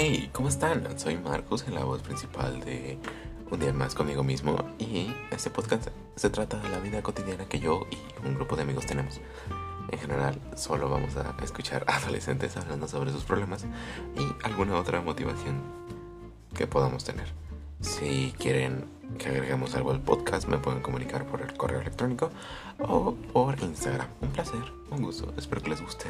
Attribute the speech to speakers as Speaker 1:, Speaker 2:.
Speaker 1: Hey, ¿cómo están? Soy Marcos, la voz principal de Un día más conmigo mismo y este podcast se trata de la vida cotidiana que yo y un grupo de amigos tenemos. En general, solo vamos a escuchar adolescentes hablando sobre sus problemas y alguna otra motivación que podamos tener. Si quieren que agreguemos algo al podcast, me pueden comunicar por el correo electrónico o por Instagram. Un placer, un gusto, espero que les guste.